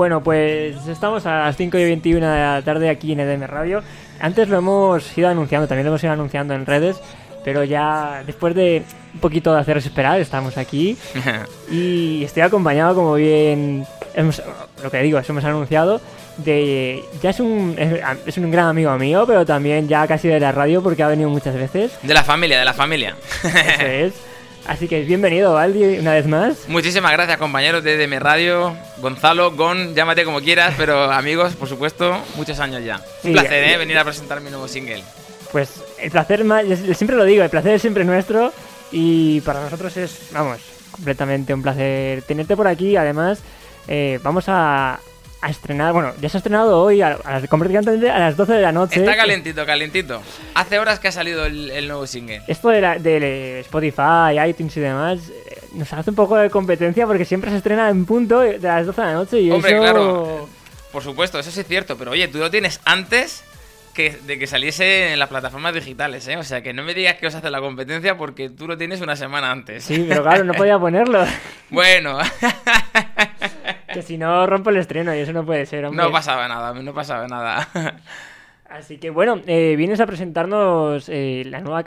bueno, pues estamos a las 5 y 21 de la tarde aquí en EDM Radio. Antes lo hemos ido anunciando, también lo hemos ido anunciando en redes, pero ya después de un poquito de haceros esperar, estamos aquí y estoy acompañado, como bien hemos- lo que digo, eso hemos anunciado, de ya es un, es, es un gran amigo mío, pero también ya casi de la radio porque ha venido muchas veces. De la familia, de la familia. Eso es. Así que bienvenido, Valdi, una vez más. Muchísimas gracias, compañeros de DM Radio. Gonzalo, Gon, llámate como quieras, pero amigos, por supuesto, muchos años ya. Un placer, ¿eh? Venir a presentar mi nuevo single. Pues el placer más, siempre lo digo, el placer es siempre nuestro y para nosotros es, vamos, completamente un placer tenerte por aquí. Además, eh, vamos a, a estrenar, bueno, ya se ha estrenado hoy a, a a las 12 de la noche. Está calentito, calentito. Hace horas que ha salido el, el nuevo single. Esto de, la- de Spotify, iTunes y demás eh, nos hace un poco de competencia porque siempre se estrena en punto de las 12 de la noche y Hombre, eso... claro. Por supuesto, eso sí es cierto, pero oye, tú lo tienes antes que, de que saliese en las plataformas digitales, ¿eh? O sea, que no me digas que os hace la competencia porque tú lo tienes una semana antes. Sí, pero claro, no podía ponerlo. Bueno, que si no rompo el estreno y eso no puede ser, hombre. no pasaba nada, no pasaba nada. Así que bueno, eh, vienes a presentarnos eh, la nueva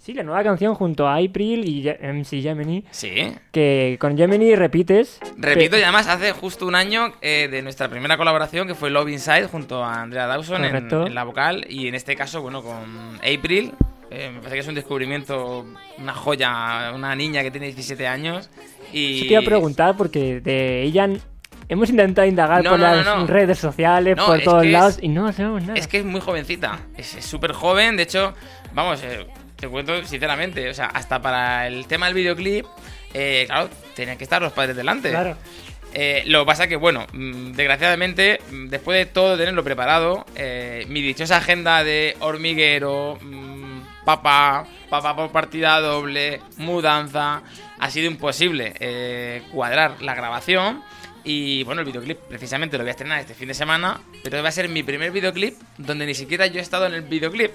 sí, la nueva canción junto a April y MC Gemini, Sí. que con Gemini repites. Repito, y además hace justo un año eh, de nuestra primera colaboración, que fue Love Inside, junto a Andrea Dawson en, la vocal, y en este caso, bueno, con April. eh, me parece que es un descubrimiento, una joya, una niña que tiene 17 años. Y... Sí te iba a preguntar porque de ella hemos intentado indagar No, por no, no, las redes sociales, por todos que es- lados y no sabemos nada. Es que es muy jovencita, es es súper joven, de hecho, vamos, eh, te cuento sinceramente, o sea, hasta para el tema del videoclip, eh, claro, tenían que estar los padres delante. Claro. Eh, lo que pasa que, bueno, mm, desgraciadamente, mm, después de todo tenerlo preparado, eh, mi dichosa agenda de hormiguero, mm, papá, papá por partida doble, mudanza, ha sido imposible eh, cuadrar la grabación. Y bueno, el videoclip precisamente lo voy a estrenar este fin de semana, pero va a ser mi primer videoclip donde ni siquiera yo he estado en el videoclip.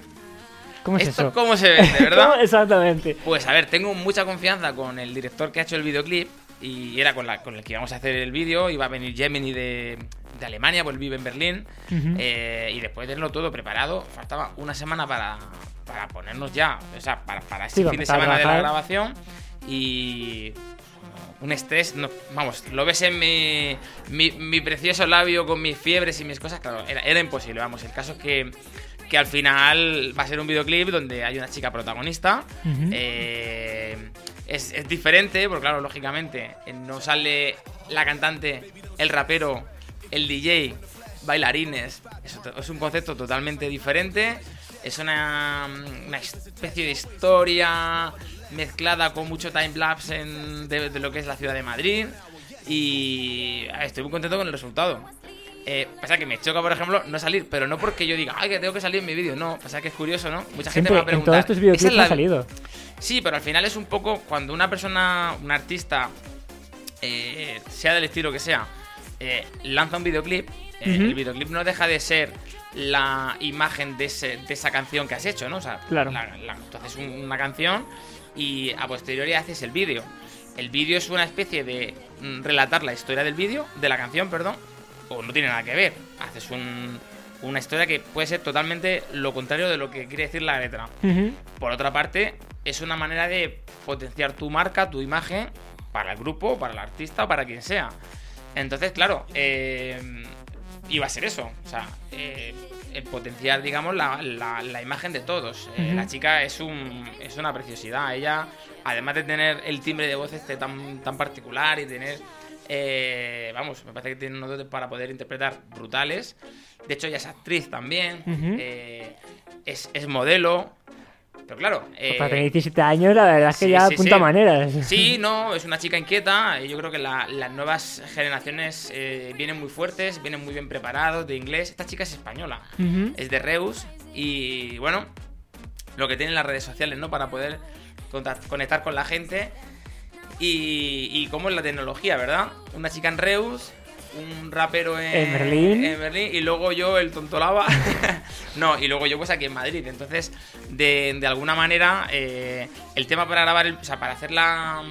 ¿Cómo es ¿Esto eso? cómo se ve, de verdad? Exactamente. Pues a ver, tengo mucha confianza con el director que ha hecho el videoclip y era con, la, con el que íbamos a hacer el vídeo. Iba a venir Gemini de, de Alemania, pues vive en Berlín. Ujú. eh, y después de tenerlo todo preparado, faltaba una semana para, para ponernos ya, o sea, para, para Sí, este para fin de semana de la grabación. Y un estrés, no, vamos, lo ves en mi, mi, mi precioso labio con mis fiebres y mis cosas, claro, era, era imposible, vamos, el caso es que, que al final va a ser un videoclip donde hay una chica protagonista, eh, es, es diferente, porque claro, lógicamente, eh, no sale la cantante, el rapero, el DJ, bailarines, es, es un concepto totalmente diferente, es una, una especie de historia mezclada con mucho timelapse en- de, de lo que es la ciudad de Madrid y estoy muy contento con el resultado. Eh, pasa que me choca, por ejemplo, no salir, pero no porque yo diga, ay, que tengo que salir en mi vídeo, no, pasa que es curioso, ¿no? Mucha gente me va a en preguntar. todos estos "¿Esa videoclips es la- ha salido. Sí, pero al final es un poco cuando una persona, un artista, eh, sea del estilo que sea, eh, lanza un videoclip, eh, el videoclip no deja de ser la imagen de, ese- de esa canción que has hecho, ¿no? O sea, Claro. la- la- tú haces un- una canción y a posteriori haces el vídeo. El vídeo es una especie de mm, relatar la historia del vídeo, de la canción, perdón, o no tiene nada que ver. Haces un- una historia que puede ser totalmente lo contrario de lo que quiere decir la letra. Por otra parte, es una manera de potenciar tu marca, tu imagen, para el grupo, para el artista o para quien sea. Entonces, claro, eh, iba a ser eso. O sea, eh, eh, potenciar, digamos, la, la- la imagen de todos. Eh. La chica es, un, es una preciosidad. Ella, además de tener el timbre de voz este tan, tan particular y tener, eh, vamos, me parece que tiene unos dotes para poder interpretar brutales. De hecho, ella es actriz también, eh, es, es modelo. Pero claro, eh, Para tener 17 años, la verdad es que sí, ya sí, apunta sí. maneras. Sí, no, es una chica inquieta y yo creo que la- las nuevas generaciones eh, vienen muy fuertes, vienen muy bien preparados de inglés. Esta chica es española, es de Reus y bueno, lo que tienen las redes sociales, ¿no? Para poder conectar con la gente y, y cómo es la tecnología, ¿verdad? Una chica en Reus, un rapero en, En Berlín. en Berlín y luego yo el tontolaba. no, y luego yo pues aquí en Madrid. Entonces, de, de alguna manera, eh, el tema para grabar, el- o sea, para hacer la,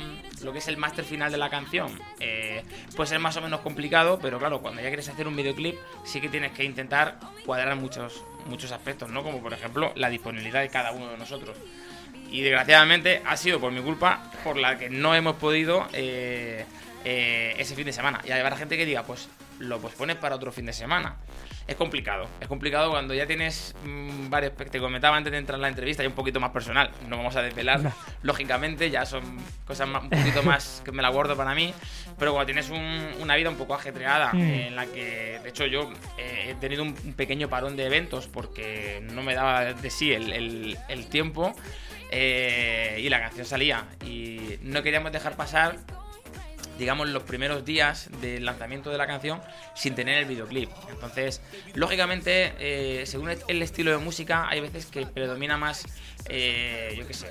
lo que es el máster final de la canción, eh, puede ser más o menos complicado, pero claro, cuando ya quieres hacer un videoclip, sí que tienes que intentar cuadrar muchos, muchos aspectos, ¿no? Como por ejemplo la disponibilidad de cada uno de nosotros. Y desgraciadamente ha sido por mi culpa por la que no hemos podido eh, eh, ese fin de semana. Y habrá gente que diga, pues lo pospones para otro fin de semana. Es complicado, es complicado cuando ya tienes mm, varios. Te comentaba antes de entrar en la entrevista y un poquito más personal. No vamos a desvelar, lógicamente, ya son cosas más- un poquito más que me la guardo para mí. Pero cuando tienes un- una vida un poco ajetreada, Mm. en la que, de hecho, yo eh, he tenido un, un pequeño parón de eventos porque no me daba de sí el, el- el tiempo. eh, y la canción salía. Y no queríamos dejar pasar digamos, los primeros días del lanzamiento de la canción sin tener el videoclip. Entonces, lógicamente, eh, según el estilo de música, hay veces que predomina más, eh, yo qué sé,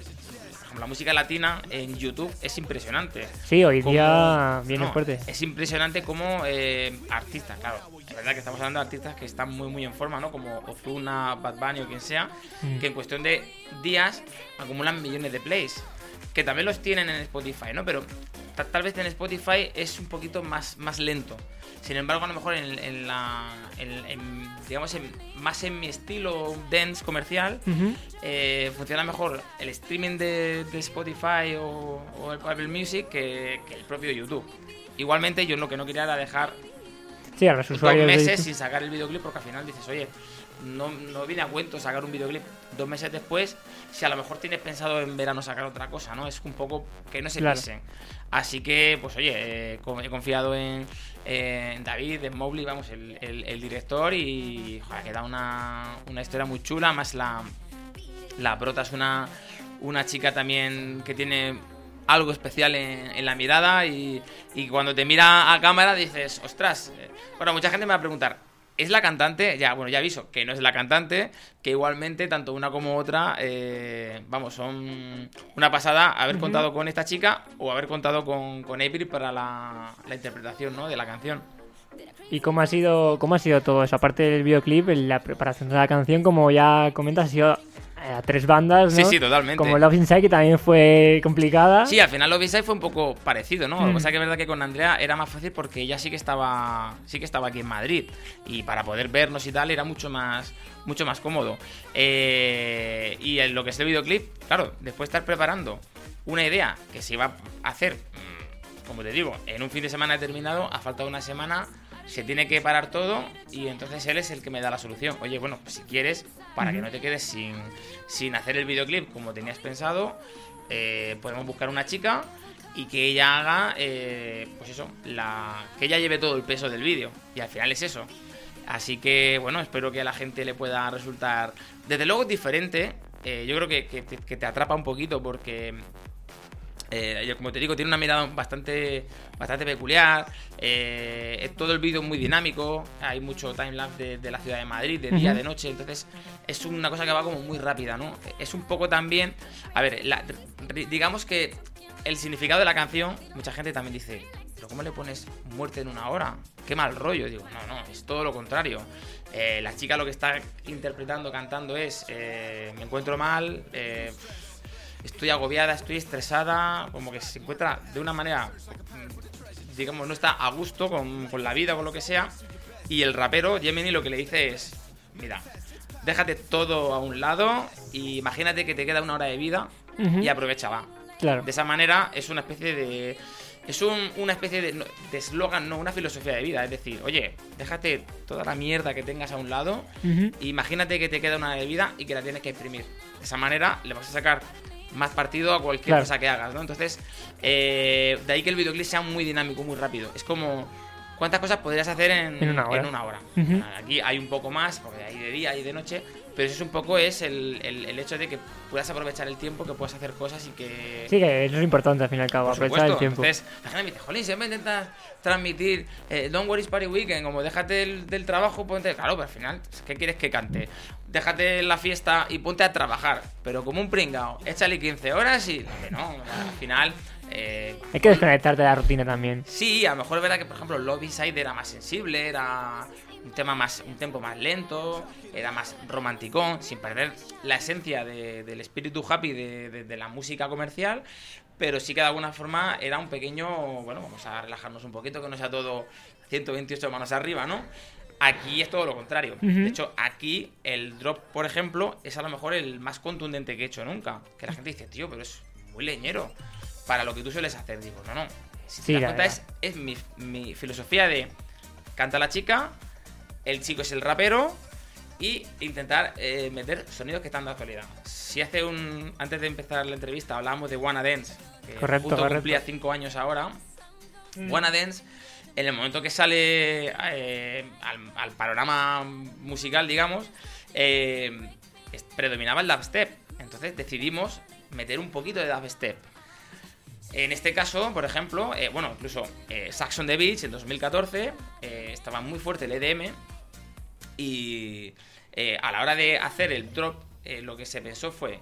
la música latina en YouTube es impresionante. Sí, hoy Como- día viene no, fuerte. Es impresionante como eh, artistas, claro. Es verdad que estamos hablando de artistas que están muy muy en forma, ¿no? Como Ozuna, Bad Bunny o quien sea, Mm. que en cuestión de días acumulan millones de plays. Que también los tienen en Spotify, ¿no? Pero ta- tal vez en Spotify es un poquito más, más lento. Sin embargo, a lo mejor en, en la. en- en, digamos, más en mi estilo dance comercial, Ujú. eh, funciona mejor el streaming de, de Spotify o, o el Apple Music que, que el propio YouTube. Igualmente, yo lo que no quería era dejar Sí, a los dos de meses sin sacar el videoclip porque al final dices, oye, no, no viene a cuento sacar un videoclip dos meses después si a lo mejor tienes pensado en verano sacar otra cosa, ¿no? Es un poco que no se Claro. pisen. Así que, pues oye, eh, he confiado en, en David, en Mowgli, vamos, el, el- el director y joder, queda una, una historia muy chula, más la, la prota es una, una chica también que tiene algo especial en, en la mirada y, y cuando te mira a cámara dices, ostras, eh, bueno, mucha gente me va a preguntar, ¿es la cantante? Ya, bueno, ya aviso que no es la cantante, que igualmente tanto una como otra, eh, vamos, son una pasada haber contado con esta chica o haber contado con, con April para la, la interpretación ¿no? de la canción. ¿Y cómo ha sido cómo ha sido todo eso? Aparte del videoclip, la preparación de la canción, como ya comentas, ha sido a tres bandas, ¿no? Sí, sí, totalmente. Como Love Inside, que también fue complicada. Sí, al final lo Inside fue un poco parecido, ¿no? Lo que Mm. pasa es que es verdad que con Andrea era más fácil porque ella sí que estaba sí que estaba aquí en Madrid y para poder vernos y tal era mucho más mucho más cómodo. Eh, y en lo que es el videoclip, claro, después de estar preparando una idea que se iba a hacer, mm, como te digo, en un fin de semana determinado, a falta de una semana se tiene que parar todo y entonces él es el que me da la solución. Oye, bueno, pues si quieres, para que no te quedes sin, sin hacer el videoclip como tenías pensado, eh, podemos buscar una chica y que ella haga, eh, pues eso, la, que ella lleve todo el peso del vídeo. Y al final es eso. Así que, bueno, espero que a la gente le pueda resultar... Desde luego es diferente. eh, yo creo que, que te atrapa un poquito porque eh, como te digo, tiene una mirada bastante, bastante peculiar. eh, es todo el vídeo es muy dinámico. Hay mucho timelapse de, de la ciudad de Madrid, de día, de noche. Entonces, es una cosa que va como muy rápida, ¿no? Es un poco también. A ver, la- digamos que el significado de la canción, mucha gente también dice. ¿Pero cómo le pones muerte en una hora? Qué mal rollo. Digo, no, no, es todo lo contrario. Eh, la chica lo que está interpretando, cantando es: Me encuentro mal, estoy agobiada, estoy estresada, como que se encuentra de una manera, mm, digamos, no está a gusto con, con la vida, con lo que sea. Y el rapero, Gemini, lo que le dice es, mira, déjate todo a un lado y imagínate que te queda una hora de vida y aprovechala. Claro. De esa manera es una especie de... es un- una especie de de eslogan, no, una filosofía de vida. Es decir, oye, déjate toda la mierda que tengas a un lado. Ujú. Imagínate que te queda una bebida y que la tienes que exprimir. De esa manera le vas a sacar más partido a cualquier Claro. cosa que hagas, ¿no? Entonces, eh, de ahí que el videoclip sea muy dinámico, muy rápido. Es como, ¿cuántas cosas podrías hacer en, En una hora. hora? Ujú. Aquí hay un poco más, porque hay de día, hay de noche, pero eso es un poco es el, el- el hecho de que puedas aprovechar el tiempo, que puedas hacer cosas y que... Sí, que eso es importante al fin y al cabo, Por aprovechar el supuesto. tiempo. Entonces, la gente me dice, Jolín, siempre intentas transmitir eh, Don't Worry Party Weekend, como déjate del, del trabajo, ponte. Claro, pero al final, ¿qué quieres que cante? Déjate la fiesta y ponte a trabajar, pero como un pringao, échale 15 horas y. que No, al final. Eh, Hay que desconectarte de la rutina también. Sí, a lo mejor es verdad que, por ejemplo, Lobby Side era más sensible, era un tema más, un tempo más lento, era más romanticón, sin perder la esencia de- del espíritu happy de, de- de la música comercial, pero sí que de alguna forma era un pequeño, bueno, vamos a relajarnos un poquito, que no sea todo 128 manos arriba, ¿no? Aquí es todo lo contrario. De hecho, aquí el drop, por ejemplo, es a lo mejor el más contundente que he hecho nunca. Que la gente dice, tío, pero es muy leñero para lo que tú sueles hacer. Digo, no, no. Si te Sí, das la cuenta, es, es mi, mi filosofía de canta la chica, el chico es el rapero y intentar eh, meter sonidos que están de actualidad. Si hace un. Antes de empezar la entrevista hablábamos de Wanna Dance, que Correcto, justo correcto. cumplía 5 años ahora. Wanna Dance, en el momento que sale eh, al, al panorama musical, digamos, eh, predominaba el dubstep. Entonces decidimos meter un poquito de dubstep. En este caso, por ejemplo, eh, bueno, incluso eh, Saxon the Beach en 2014 eh, estaba muy fuerte el EDM y a la hora de hacer el drop lo que se pensó fue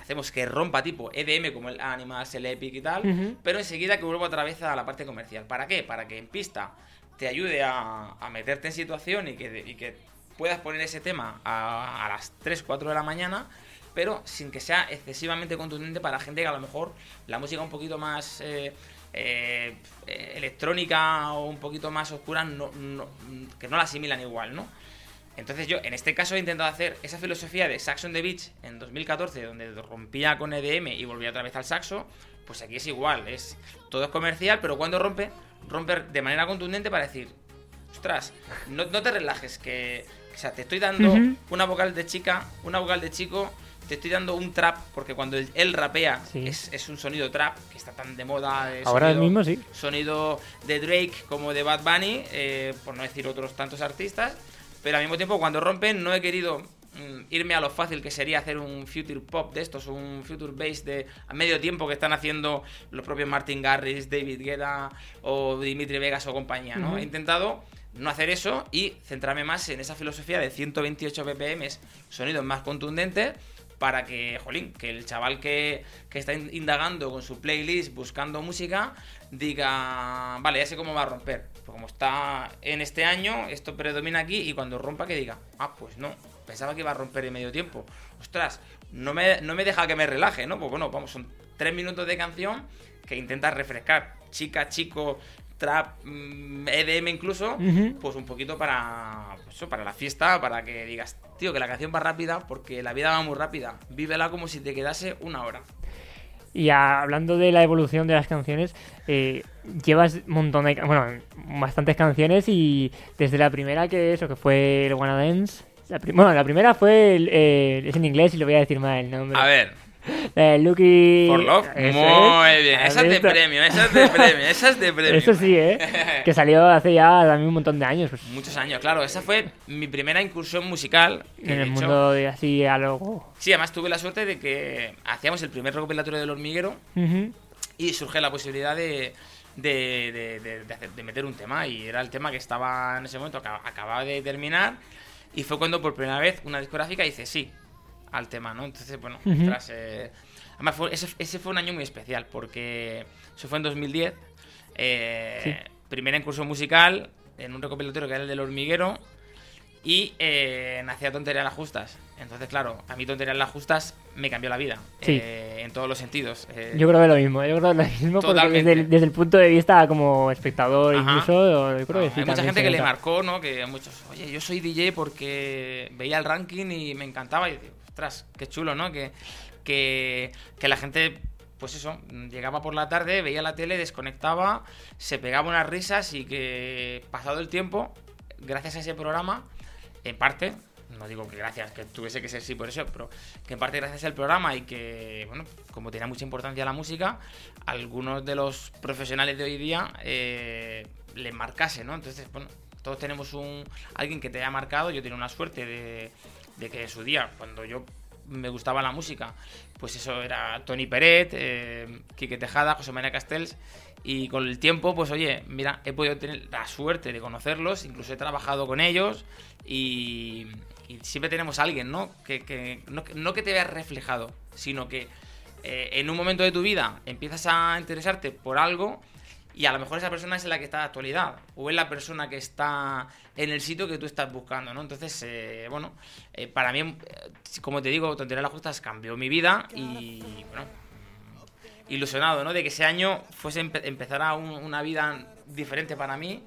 hacemos que rompa tipo EDM como el Animals, el Epic y tal, pero enseguida que vuelva otra vez a la parte comercial. ¿Para qué? Para que en pista te ayude a, a meterte en situación y que, y que puedas poner ese tema a, a las 3, 4 de la mañana, pero sin que sea excesivamente contundente para gente que a lo mejor la música un poquito más eh, eh, electrónica o un poquito más oscura no, no- que no la asimilan igual, ¿no? Entonces yo en este caso he intentado hacer esa filosofía de Saxon the Beach en 2014, donde rompía con EDM y volvía otra vez al saxo, pues aquí es igual, es todo es comercial, pero cuando rompe, rompe de manera contundente para decir, ostras, no, no te relajes, que, o sea, te estoy dando una vocal de chica, una vocal de chico, te estoy dando un trap, porque cuando él, él rapea Sí. es, es un sonido trap, que está tan de moda. Ahora sonido- mismo sí. sonido de Drake como de Bad Bunny, eh, por no decir otros tantos artistas. Pero al mismo tiempo, cuando rompen, no he querido mm, irme a lo fácil que sería hacer un future pop de estos, un future bass de a medio tiempo que están haciendo los propios Martin Garrix, David Guetta o Dimitri Vegas o compañía, ¿no? Ujú. He intentado no hacer eso y centrarme más en esa filosofía de 128 BPM, sonidos más contundentes, para que, jolín, que el chaval que, que está in- indagando con su playlist, buscando música, diga, vale, ya sé cómo va a romper. Pues como está en este año, esto predomina aquí y cuando rompa que diga, ah, pues no, pensaba que iba a romper en medio tiempo. Ostras, no me, no me deja que me relaje, ¿no? Pues bueno, vamos, son tres minutos de canción que intenta refrescar. Chica, chico, trap, mm, EDM incluso, pues un poquito para pues eso, para la fiesta, para que digas, tío, que la canción va rápida porque la vida va muy rápida. Vívela como si te quedase una hora. Y a- hablando de la evolución de las canciones, eh, llevas un montón de, bueno, bastantes canciones y desde la primera que eso, que fue el Wanna Dance, la bueno, la primera fue, el, eh, es en inglés y lo voy a decir mal el nombre. A ver, Eh, Lucky... For Love, Eso muy es. bien. ¿Has Esa es de premio, esa es de premio, esa es de premio. Eso sí, ¿eh? que salió hace ya también un montón de años. pues, Muchos años, claro. Esa fue mi primera incursión musical. en el hecho- mundo de así algo... Sí, además tuve la suerte de que hacíamos el primer recopilatorio del hormiguero Ujú. y surge la posibilidad de, de, de- de- de hacer- de meter un tema y era el tema que estaba en ese momento, acaba- acababa de terminar y fue cuando por primera vez una discográfica dice sí al tema, ¿no? Entonces, bueno, ostras, eh, además fue- ese, ese fue un año muy especial porque eso fue en 2010, eh, Sí. primera incursión musical en un recopilatorio que era el del hormiguero y eh, nacía Tonterías las Justas. Entonces, claro, a mí Tonterías las Justas me cambió la vida. Sí. eh, en todos los sentidos. Eh, Yo creo que lo mismo, yo creo que lo mismo porque desde el, desde el punto de vista como espectador Ajá. incluso, yo creo que sí. hay mucha gente que le marcó, ¿no? Que muchos, oye, yo soy DJ porque veía el ranking y me encantaba. Y digo, ostras, qué chulo, ¿no? Que, que, que la gente pues eso, llegaba por la tarde, veía la tele, desconectaba, se pegaba unas risas y que pasado el tiempo, gracias a ese programa, en parte, no digo que gracias, que tuviese que ser sí por eso, pero que en parte gracias al programa y que, bueno, como tenía mucha importancia la música, algunos de los profesionales de hoy día eh, les marcase, ¿no? Entonces, bueno, todos tenemos un alguien que te haya marcado, yo tengo una suerte de, de que en su día, cuando yo me gustaba la música, pues eso era Tony Peret, eh, Quique Tejada, José María Castells, y con el tiempo, pues oye, mira, he podido tener la suerte de conocerlos, incluso he trabajado con ellos, y, siempre tenemos a alguien, ¿no? Que, que- no, no que te veas reflejado, sino que eh, en un momento de tu vida empiezas a interesarte por algo y a lo mejor esa persona es la que está de actualidad o es la persona que está en el sitio que tú estás buscando, ¿no? Entonces, eh, bueno, eh, para mí, eh, como te digo, Tontería las Justas cambió mi vida y, bueno, ilusionado, ¿no? De que ese año fuese empe- empezara un- una vida diferente para mí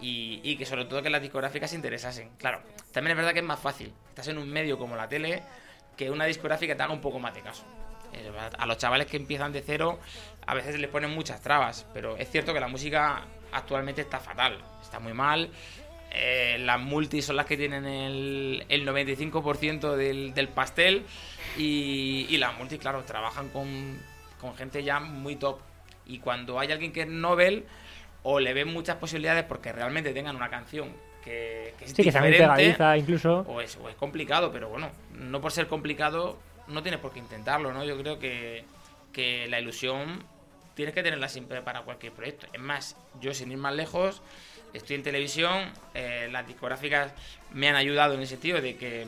y, y que sobre todo que las discográficas se interesasen. Claro, también es verdad que es más fácil. Estás en un medio como la tele que una discográfica te haga un poco más de caso. A los chavales que empiezan de cero a veces les ponen muchas trabas, pero es cierto que la música actualmente está fatal, está muy mal. Eh, las multis son las que tienen el, el 95% del, del pastel y, y las multis, claro, trabajan con, con gente ya muy top. Y cuando hay alguien que es Nobel, o le ven muchas posibilidades porque realmente tengan una canción que, que es Sí, diferente, incluso. o es, o es complicado, pero bueno, no por ser complicado no tienes por qué intentarlo, ¿no? Yo creo que, que la ilusión tienes que tenerla siempre para cualquier proyecto. Es más, yo sin ir más lejos, estoy en televisión, eh, las discográficas me han ayudado en el sentido de que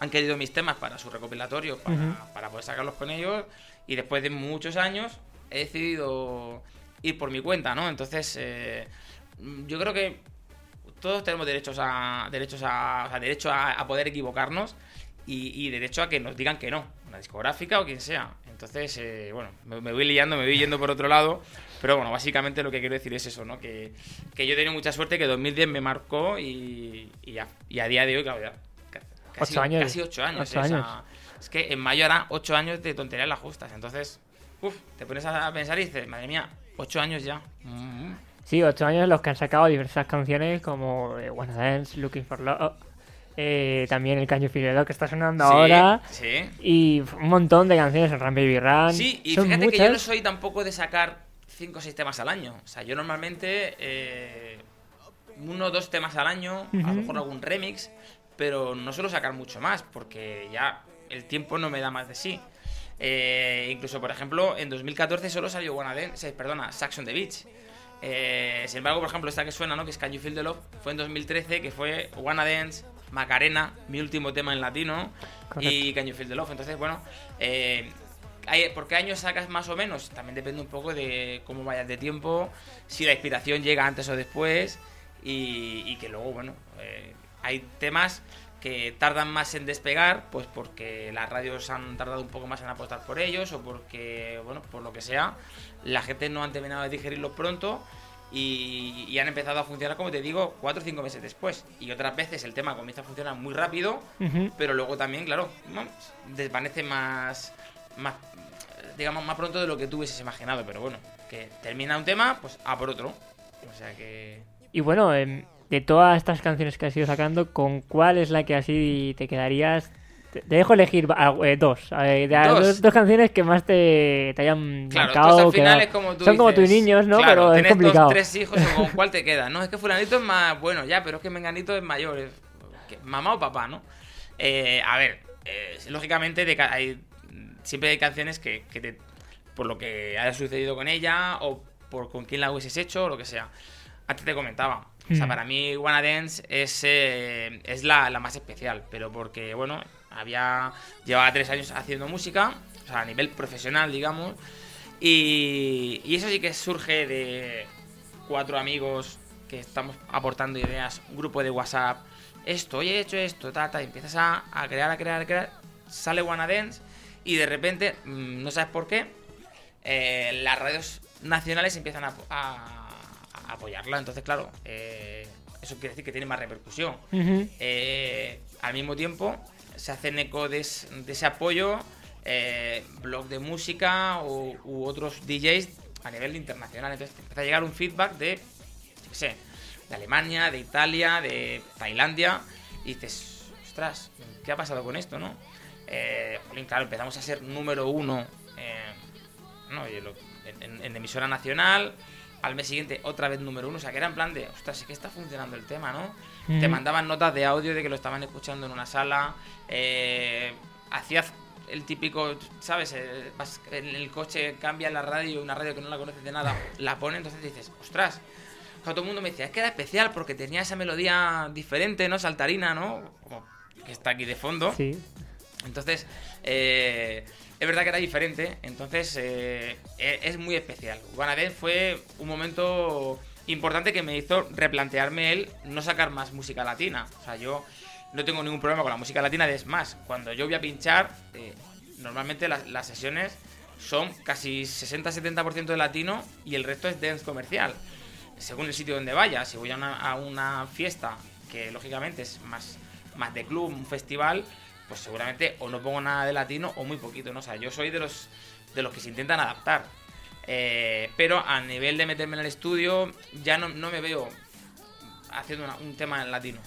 han querido mis temas para su recopilatorio, para, para poder sacarlos con ellos, y después de muchos años he decidido ir por mi cuenta, ¿no? Entonces, eh, yo creo que todos tenemos derechos a derechos a, o sea, derecho a, a poder equivocarnos y, y derecho a que nos digan que no, una discográfica o quien sea. Entonces, eh, bueno, me, me voy liando, me voy yendo por otro lado, pero bueno, básicamente lo que quiero decir es eso, ¿no? Que, que yo he tenido mucha suerte, que 2010 me marcó y, y, a, y a día de hoy, claro, ya, ca- casi, Ocho años. casi ocho años. Ocho años. es que en mayo hará ocho años de tonterías las justas, entonces, uff, te pones a pensar y dices, madre mía, ocho años ya. Mm, Sí, ocho años en los que han sacado diversas canciones como eh, Wanna Dance, Looking for Love, eh, también El Caño Filero que está sonando sí, ahora, Sí. y un montón de canciones en Run Baby Run. Sí, y Son fíjate que yo no soy tampoco de sacar 5 o 6 temas al año. O sea, yo normalmente eh, uno o dos temas al año, a lo mejor algún remix, pero no suelo sacar mucho más porque ya el tiempo no me da más de sí. Eh, incluso, por ejemplo, en 2014 solo salió Wanna Dance, eh, perdona, Saxon the Beach. Eh, sin embargo, por ejemplo, esta que suena, ¿no? Que es Can You Feel the Love, fue en 2013, que fue Wanna Dance, Macarena, mi último tema en latino, y Can You Feel the Love. Entonces, bueno, eh, ¿por qué años sacas más o menos? También depende un poco de cómo vayas de tiempo, si la inspiración llega antes o después, y, y que luego, bueno, eh, hay temas que tardan más en despegar, pues porque las radios han tardado un poco más en apostar por ellos o porque, bueno, por lo que sea, la gente no han terminado de digerirlos pronto y, y han empezado a funcionar, como te digo, cuatro o cinco meses después. Y otras veces el tema comienza a funcionar muy rápido, pero luego también, claro, desvanece más, más, digamos, más pronto de lo que tú hubieses imaginado. Pero bueno, que termina un tema, pues a por otro. O sea que... Y bueno, em, de todas estas canciones que has ido sacando, ¿con cuál es la que así te quedarías? Te, dejo elegir ah, eh, dos, eh, Dos. dos, dos canciones que más te, te hayan Claro, marcado. esto al que final no- es como tú Son como tus niños, ¿no? claro, Pero es tenés dos, complicado. tres hijos, o con cuál te queda, ¿no? Es que fulanito es más bueno, ya, pero es que menganito es mayor. es- que mamá o papá, ¿no? Eh, a ver, eh, lógicamente de hay, siempre hay canciones que, que te, por lo que haya sucedido con ella o por con quién la hubieses hecho o lo que sea. Antes te comentaba. O sea, Mm. para mí Wanna Dance es, eh, es la, la más especial, pero porque, bueno, había llevaba tres años haciendo música, o sea, a nivel profesional, digamos, y, y eso sí que surge de cuatro amigos que estamos aportando ideas, un grupo de WhatsApp, esto, oye, he hecho esto, ta, ta, y empiezas a, a crear, a crear, a crear, sale Wanna Dance y de repente, mm, no sabes por qué, eh, las radios nacionales empiezan a, a- a apoyarla, entonces claro, eh, eso quiere decir que tiene más repercusión. Eh, al mismo tiempo, se hacen eco de, es- de ese apoyo eh, blog de música u, otros DJs a nivel internacional. Entonces empieza a llegar un feedback de, sé, de Alemania, de Italia, de Tailandia, y dices, ostras, ¿qué ha pasado con esto, no? Eh, claro, empezamos a ser número uno eh, no, en- en emisora nacional, al mes siguiente otra vez número uno, o sea que era en plan de, ostras, es que está funcionando el tema, ¿no? Te mandaban notas de audio de que lo estaban escuchando en una sala, eh, hacías el típico, ¿sabes? Eh, en el coche, cambia la radio, una radio que no la conoces de nada, la pone, entonces dices, ostras. Claro, todo el mundo me decía, es que era especial porque tenía esa melodía diferente, ¿no? Saltarina, ¿no? Como que está aquí de fondo. Sí. Entonces, eh, es verdad que era diferente, entonces eh, e- es muy especial. Guanadén fue un momento importante que me hizo replantearme el no sacar más música latina. O sea, yo no tengo ningún problema con la música latina, es más, cuando yo voy a pinchar, eh, normalmente las, sesiones son casi 60-70% de latino y el resto es dance comercial. Según el sitio donde vaya, si voy a una, fiesta que lógicamente es más, más de club, un festival, pues seguramente o no pongo nada de latino o muy poquito. O sea, yo soy de los, de los que se intentan adaptar. Eh, pero a nivel de meterme en el estudio, ya no, no me veo haciendo un tema en latino.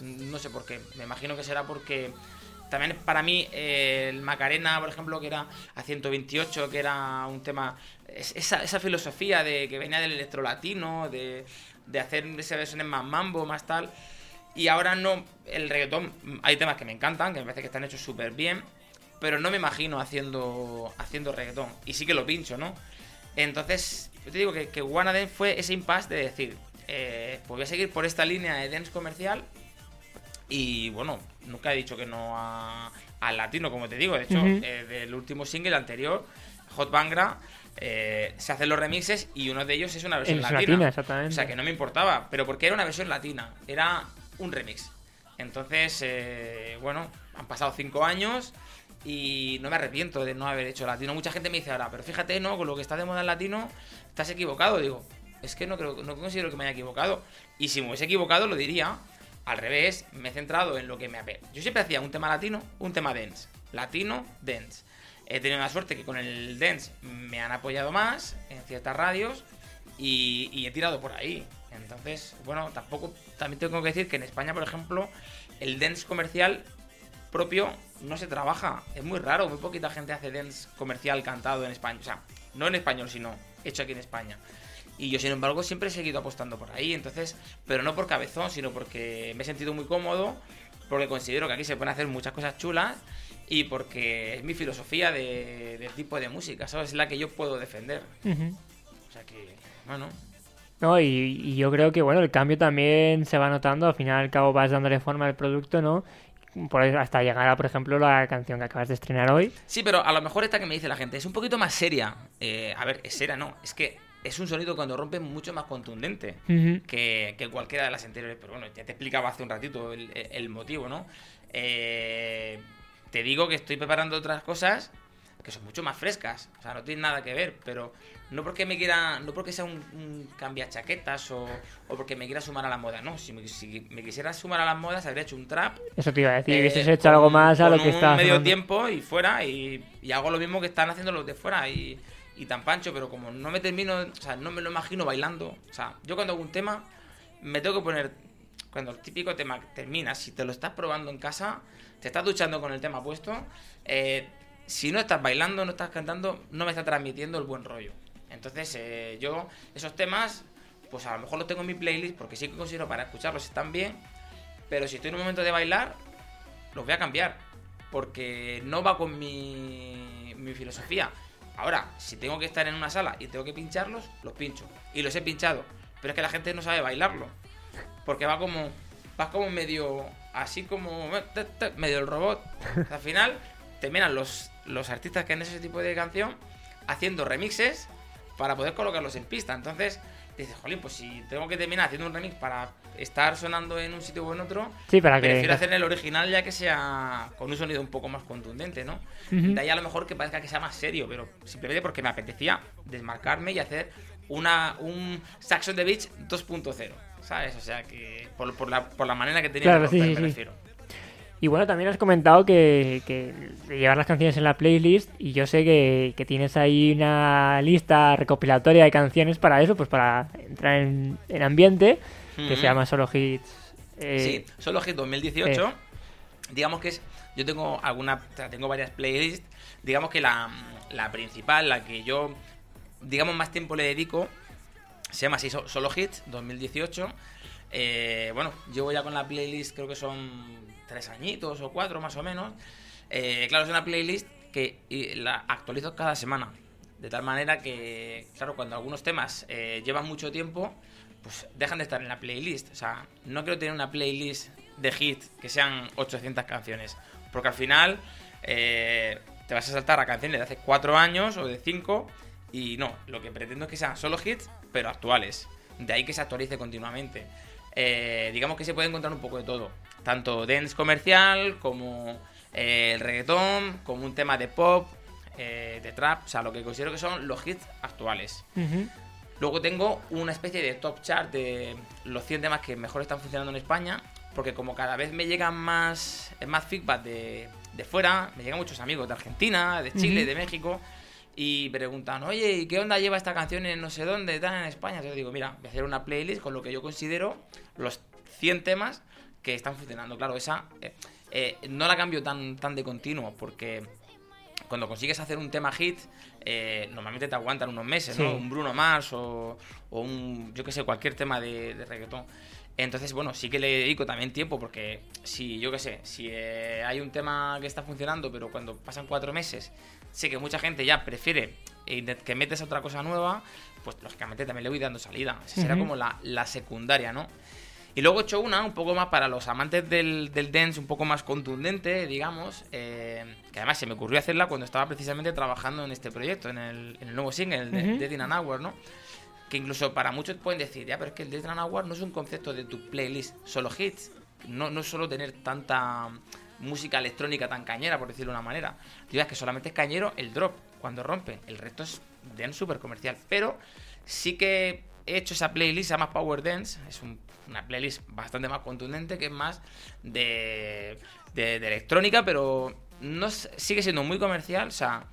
No sé por qué. Me imagino que será porque también para mí eh, el Macarena, por ejemplo, que era a 128, que era un tema... es- Esa, esa filosofía de que venía del electro latino, de, de hacer esas versiones más mambo, más tal. Y ahora no, el reggaetón, hay temas que me encantan, que me parece que están hechos súper bien, pero no me imagino haciendo, haciendo reggaetón. Y sí que lo pincho, ¿no? Entonces, yo te digo que, que Wanna Dance fue ese impasse de decir, eh, pues voy a seguir por esta línea de dance comercial y bueno, nunca he dicho que no a- al latino, como te digo. De hecho, eh, del último single anterior, Hot Bangra, eh, se hacen los remixes y uno de ellos es una versión Es latina. latina, exactamente. O sea, que no me importaba, pero porque era una versión latina, era un remix. Entonces, eh, bueno, han pasado cinco años y no me arrepiento de no haber hecho latino. Mucha gente me dice ahora, pero fíjate, ¿no? Con lo que está de moda en latino, estás equivocado. Digo, es que no creo, no considero que me haya equivocado. Y si me hubiese equivocado, lo diría. Al revés, me he centrado en lo que me apetece. Yo siempre hacía un tema latino, un tema dance. Latino, dance. He tenido la suerte que con el dance me han apoyado más en ciertas radios y, y he tirado por ahí. Entonces, bueno, tampoco, también tengo que decir que en España, por ejemplo, el dance comercial propio no se trabaja. Es muy raro, muy poquita gente hace dance comercial cantado en España. O sea, no en español, sino hecho aquí en España. Y yo, sin embargo, siempre he seguido apostando por ahí. Entonces, pero no por cabezón, sino porque me he sentido muy cómodo, porque considero que aquí se pueden hacer muchas cosas chulas y porque es mi filosofía de, tipo de música, ¿sabes? Es la que yo puedo defender. O sea que, bueno, No, y, y yo creo que bueno, el cambio también se va notando, al final al cabo vas dándole forma al producto, ¿no? Por hasta llegar a, por ejemplo, la canción que acabas de estrenar hoy. Sí, pero a lo mejor esta que me dice la gente es un poquito más seria. Eh, a ver, es seria, no. Es que es un sonido cuando rompe mucho más contundente que, que cualquiera de las anteriores. Pero bueno, ya te explicaba hace un ratito el, el motivo, ¿no? Eh, te digo que estoy preparando otras cosas que son mucho más frescas. O sea, no tienen nada que ver, pero no porque me quiera, no porque sea un, un cambia chaquetas o, o porque me quiera sumar a la moda, no. Si me, si me quisiera sumar a las modas, habría hecho un trap Eso te iba a decir, eh, hubieses hecho con- algo más a lo que está medio tiempo y fuera y, y hago lo mismo que están haciendo los de fuera y, y tan pancho, pero como no me termino, o sea, no me lo imagino bailando. O sea, yo cuando hago un tema me tengo que poner, cuando el típico tema termina, si te lo estás probando en casa, te estás duchando con el tema puesto, eh, si no estás bailando, no estás cantando, no me está transmitiendo el buen rollo. Entonces, eh, yo esos temas, pues a lo mejor los tengo en mi playlist porque sí que considero para escucharlos están bien, pero si estoy en un momento de bailar, los voy a cambiar. Porque no va con mi, mi filosofía. Ahora, si tengo que estar en una sala y tengo que pincharlos, los pincho. Y los he pinchado. Pero es que la gente no sabe bailarlo. Porque va como. Vas como medio. Así como. Medio el robot. Al final, terminan los, los artistas que han hecho ese tipo de canción haciendo remixes para poder colocarlos en pista. Entonces, dices, jolín, pues si tengo que terminar haciendo un remix para estar sonando en un sitio o en otro, Sí, para que... Prefiero hacer el original ya que sea con un sonido un poco más contundente, ¿no? Ujú. De ahí a lo mejor que parezca que sea más serio, pero simplemente porque me apetecía desmarcarme y hacer una, un Saxon the Beach 2.0, ¿sabes? O sea que por, por la, por la manera que tenía Claro, que romper, sí, me refiero. Y bueno, también has comentado que, que llevar las canciones en la playlist y yo sé que, que tienes ahí una lista recopilatoria de canciones para eso, pues para entrar en, en ambiente, que se llama Solo Hits. eh, Sí, solo Hit 2018. Digamos que es. Yo tengo alguna. o sea, tengo varias playlists. Digamos que la, la principal, la que yo. Digamos, más tiempo le dedico. Se llama así So- Solo Hits 2018. Eh, bueno, llevo ya con la playlist, creo que son tres añitos o cuatro más o menos. Eh, claro, es una playlist que la actualizo cada semana. De tal manera que, claro, cuando algunos temas eh, llevan mucho tiempo, pues dejan de estar en la playlist. O sea, no quiero tener una playlist de hit que sean 800 canciones. Porque al final eh, te vas a saltar a canciones de hace 4 años o de 5. Y no, lo que pretendo es que sean solo hits, pero actuales. De ahí que se actualice continuamente. Eh, digamos que se puede encontrar un poco de todo. Tanto dance comercial como eh, el reggaetón, como un tema de pop, eh, de trap. O sea, lo que considero que son los hits actuales. Luego tengo una especie de top chart de los 100 temas que mejor están funcionando en España, porque como cada vez me llegan más, más feedback de, de fuera, me llegan muchos amigos de Argentina, de Chile, de México, y preguntan, oye, ¿y qué onda lleva esta canción en no sé dónde, tal, en España? Yo digo, mira, voy a hacer una playlist con lo que yo considero los 100 temas que están funcionando. Claro, esa eh, eh, no la cambio tan, tan de continuo, porque cuando consigues hacer un tema hit, eh, normalmente te aguantan unos meses, ¿no? Sí. Un Bruno Mars o, o un, yo que sé, cualquier tema de, de reggaetón. Entonces, bueno, sí que le dedico también tiempo porque si, yo que sé, si eh, hay un tema que está funcionando, pero cuando pasan cuatro meses, sé que mucha gente ya prefiere eh, que metes otra cosa nueva, pues lógicamente también le voy dando salida. Esa será como la, la secundaria, ¿no? Y luego he hecho una un poco más para los amantes del, del dance, un poco más contundente, digamos. eh, que además se me ocurrió hacerla cuando estaba precisamente trabajando en este proyecto, en el, en el nuevo single, de in an Hour, ¿no? Que incluso para muchos pueden decir, ya, pero es que el Dead in an Hour no es un concepto de tu playlist, solo hits. No, no solo tener tanta música electrónica tan cañera, por decirlo de una manera. Digo, es que solamente es cañero el drop, cuando rompe. El resto es dance súper comercial. Pero sí que he hecho esa playlist, se llama Power Dance. Es un- una playlist bastante más contundente, que es más de, electrónica, pero no sigue siendo muy comercial. O sea,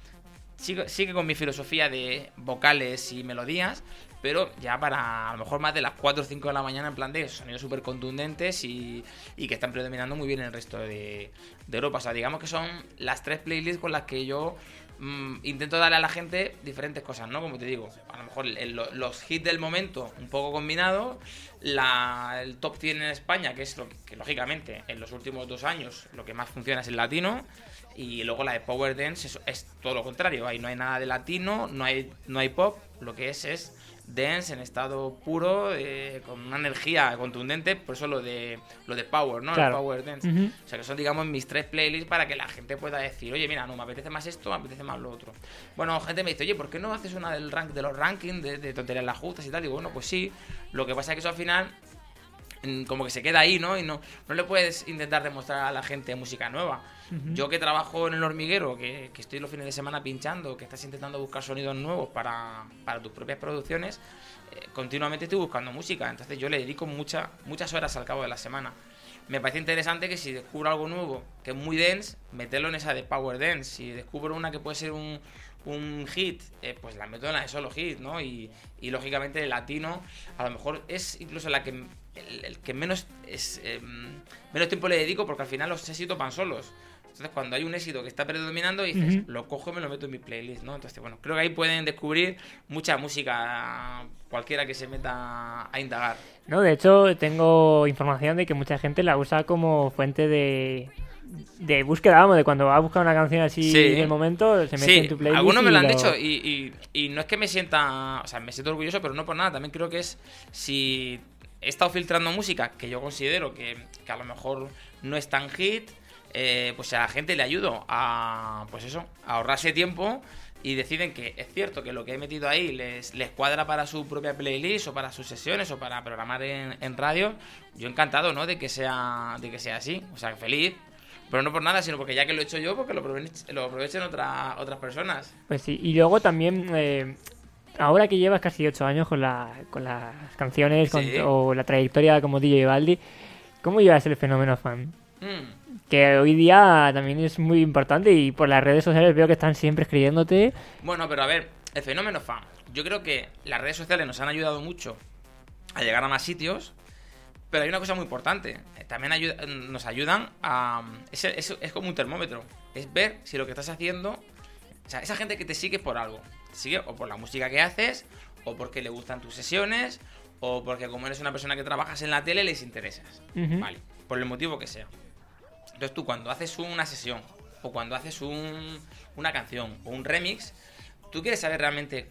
sigue con mi filosofía de vocales y melodías, pero ya para a lo mejor más de las 4 o 5 de la mañana, en plan de sonidos súper contundentes y, y que están predominando muy bien en el resto de, de Europa. O sea, digamos que son las tres playlists con las que yo mm, intento darle a la gente diferentes cosas, ¿no? Como te digo, a lo mejor los hits del momento un poco combinados, el top 100 en España, que es lo que, que, lógicamente en los últimos dos años lo que más funciona es el latino, y luego la de Power Dance es, es todo lo contrario, ahí no hay nada de latino, no hay, no hay pop, lo que es es dance en estado puro, eh, con una energía contundente, por eso lo de lo de Power, ¿no? Claro. El Power Dance. O sea, que son, digamos, mis tres playlists para que la gente pueda decir, oye, mira, no, me apetece más esto, me apetece más lo otro. Bueno, gente me dice, oye, ¿por qué no haces una del rank de los rankings, de, de tonterías las justas y tal? Digo, bueno, pues sí. Lo que pasa es que eso al final como que se queda ahí, ¿no? Y no, no le puedes intentar demostrar a la gente música nueva. Yo que trabajo en el hormiguero, que, que estoy los fines de semana pinchando, que estás intentando buscar sonidos nuevos para, para tus propias producciones, eh, continuamente estoy buscando música. Entonces yo le dedico mucha, muchas horas al cabo de la semana. Me parece interesante que si descubro algo nuevo, que es muy dense, meterlo en esa de Power Dance. Si descubro una que puede ser un, un hit, eh, pues la meto en la de solo hit, ¿no? Y, y lógicamente el latino, a lo mejor es incluso la que el, el que menos es eh, menos tiempo le dedico porque al final los éxitos van solos. Entonces, cuando hay un éxito que está predominando, dices, lo cojo y me lo meto en mi playlist, ¿no? Entonces, bueno, creo que ahí pueden descubrir mucha música, cualquiera que se meta a indagar. No, de hecho, tengo información de que mucha gente la usa como fuente de, de búsqueda, vamos, de cuando va a buscar una canción así Sí. en el momento, se mete Sí, en tu playlist. algunos me lo han dicho y, y- y no es que me sienta, o sea, me siento orgulloso, pero no por nada. También creo que es si he estado filtrando música que yo considero que, que a lo mejor no es tan hit, eh, pues a la gente le ayudo a, pues eso, a ahorrarse tiempo y deciden que es cierto que lo que he metido ahí les, les cuadra para su propia playlist o para sus sesiones o para programar en, en radio. Yo encantado, ¿no? De que sea, de que sea así, o sea, feliz. Pero no por nada, sino porque ya que lo he hecho yo, porque lo aprovechen, otras personas. Pues sí, y luego también, eh, ahora que llevas casi ocho años con, la, con las canciones con- Sí. o la trayectoria como DJ Baldi, ¿cómo llevas el fenómeno fan? Mm. que hoy día también es muy importante y por las redes sociales veo que están siempre escribiéndote. Bueno, pero a ver, el fenómeno fan. Yo creo que las redes sociales nos han ayudado mucho a llegar a más sitios, pero hay una cosa muy importante. eh, También ayuda- nos ayudan a... Es, es- es como un termómetro. Es ver si lo que estás haciendo... O sea, esa gente que te sigue por algo. Sigue o por la música que haces, o porque le gustan tus sesiones, o porque como eres una persona que trabajas en la tele les interesas. Vale, por el motivo que sea. Entonces tú cuando haces una sesión o cuando haces un- una canción o un remix, tú quieres saber realmente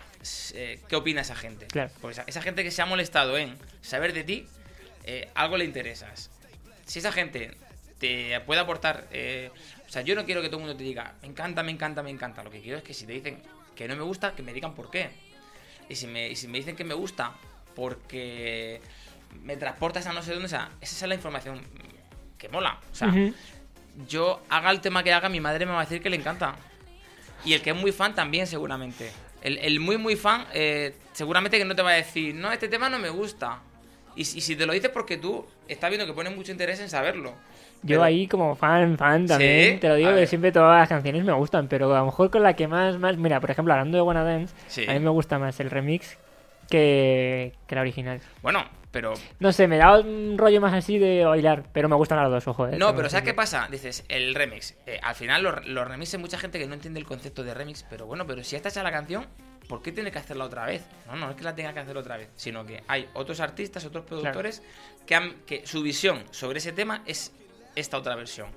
eh, qué opina esa gente. Claro. Porque esa, esa gente que se ha molestado en saber de ti, eh, algo le interesas. Si esa gente te puede aportar... eh, o sea, yo no quiero que todo el mundo te diga, me encanta, me encanta, me encanta. Lo que quiero es que si te dicen que no me gusta, que me digan por qué. Y si me, y si me dicen que me gusta porque me transportas a no sé dónde, o sea, esa es la información que mola. O sea, yo haga el tema que haga, mi madre me va a decir que le encanta. Y el que es muy fan también, seguramente. El, el muy, muy fan, eh, seguramente que no te va a decir, no, este tema no me gusta. Y, y si te lo dices porque tú estás viendo que pones mucho interés en saberlo. Yo Pero- ahí como fan, fan también, Sí, te lo digo que siempre todas las canciones me gustan, pero a lo mejor con la que más, más... Mira, por ejemplo, hablando de Wanna Dance, Sí. a mí me gusta más el remix que, que la original. Bueno, pero No sé, me da un rollo más así de bailar, pero me gustan las dos, ojo, eh. No, pero ¿sabes qué pasa? Dices, el remix. Eh, al final, los, los remixes, hay mucha gente que no entiende el concepto de remix, pero bueno, pero si ya está hecha la canción, ¿por qué tiene que hacerla otra vez? No, no es que la tenga que hacer otra vez, sino que hay otros artistas, otros productores que, han, que su visión sobre ese tema es esta otra versión.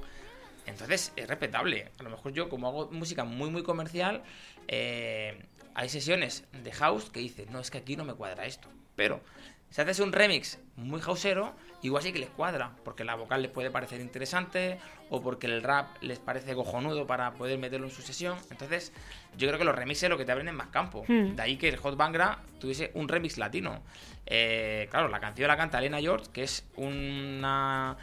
Entonces, es respetable. A lo mejor yo, como hago música muy, muy comercial, eh, hay sesiones de house que dicen, no, es que aquí no me cuadra esto. Pero si haces un remix muy houseero, igual sí que les cuadra, porque la vocal les puede parecer interesante, o porque el rap les parece cojonudo para poder meterlo en su sesión. Entonces, yo creo que los remixes es lo que te abren en más campo. Hmm. De ahí que el Hot Bangra tuviese un remix latino. Eh, claro, la canción la canta Elena George, que es una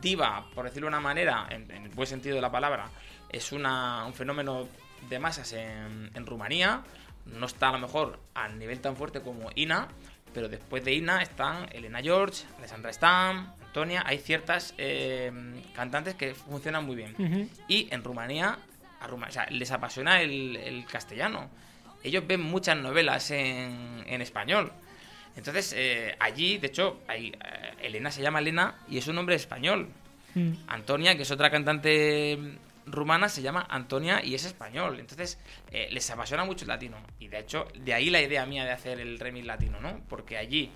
diva, por decirlo de una manera, en, en el buen sentido de la palabra, es una, un fenómeno de masas en, en Rumanía. No está a lo mejor al nivel tan fuerte como Ina, pero después de Ina están Elena George, Alessandra Stam, Antonia. Hay ciertas eh, cantantes que funcionan muy bien. Y en Rumanía, a Ruma- o sea, les apasiona el, el castellano. Ellos ven muchas novelas en, en español. Entonces, eh, allí, de hecho, hay, eh, Elena se llama Elena y es un nombre español. Mm. Antonia, que es otra cantante rumana, se llama Antonia y es español. Entonces, eh, les apasiona mucho el latino. Y de hecho, de ahí la idea mía de hacer el remix latino, ¿no? Porque allí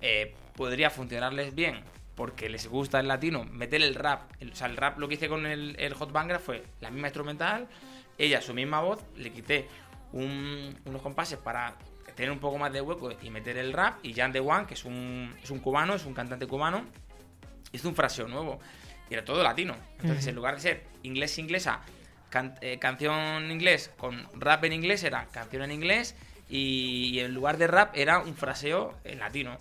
eh, podría funcionarles bien porque les gusta el latino, meter el rap. El- o sea, el rap lo que hice con el, el Hot Bangra fue la misma instrumental, ella su misma voz, le quité un- unos compases para tener un poco más de hueco y meter el rap. Y Jan de One, que es un, es un cubano, es un cantante cubano, hizo un fraseo nuevo. Y era todo latino. Entonces, en lugar de ser inglés-inglesa, can- eh, canción inglés con rap en inglés, era canción en inglés. Y, y en lugar de rap, era un fraseo en latino.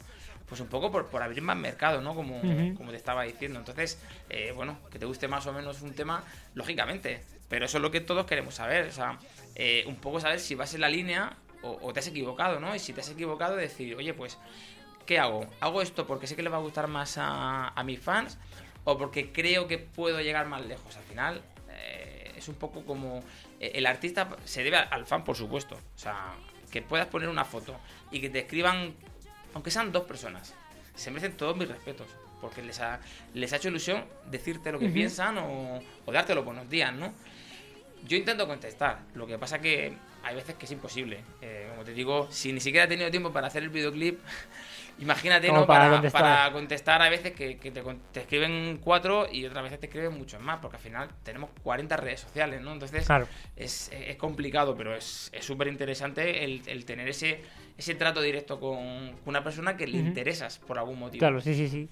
Pues un poco por, por abrir más mercado, ¿no? Como, como te estaba diciendo. Entonces, eh, bueno, que te guste más o menos un tema, lógicamente. Pero eso es lo que todos queremos saber. O sea, eh, un poco saber si vas en la línea o, o te has equivocado, ¿no? Y si te has equivocado, decir, oye, pues, ¿qué hago? ¿Hago esto porque sé que le va a gustar más a, a mis fans? ¿O porque creo que puedo llegar más lejos? Al final, eh, es un poco como. eh, el artista se debe al fan, por supuesto. O sea, que puedas poner una foto y que te escriban, aunque sean dos personas, se merecen todos mis respetos. Porque les ha, les ha hecho ilusión decirte lo que piensan o, o darte los buenos días, ¿no? Yo intento contestar, lo que pasa que hay veces que es imposible. Eh, como te digo, si ni siquiera he tenido tiempo para hacer el videoclip, imagínate, Como ¿no? para Para, contestar. para contestar a veces que, que te, te escriben cuatro y otras veces te escriben muchos más, porque al final tenemos 40 redes sociales, ¿no? Entonces Claro. es, es complicado, pero es súper interesante el, el tener ese, ese trato directo con una persona que le Ujú. interesas por algún motivo. Claro, sí, sí, sí.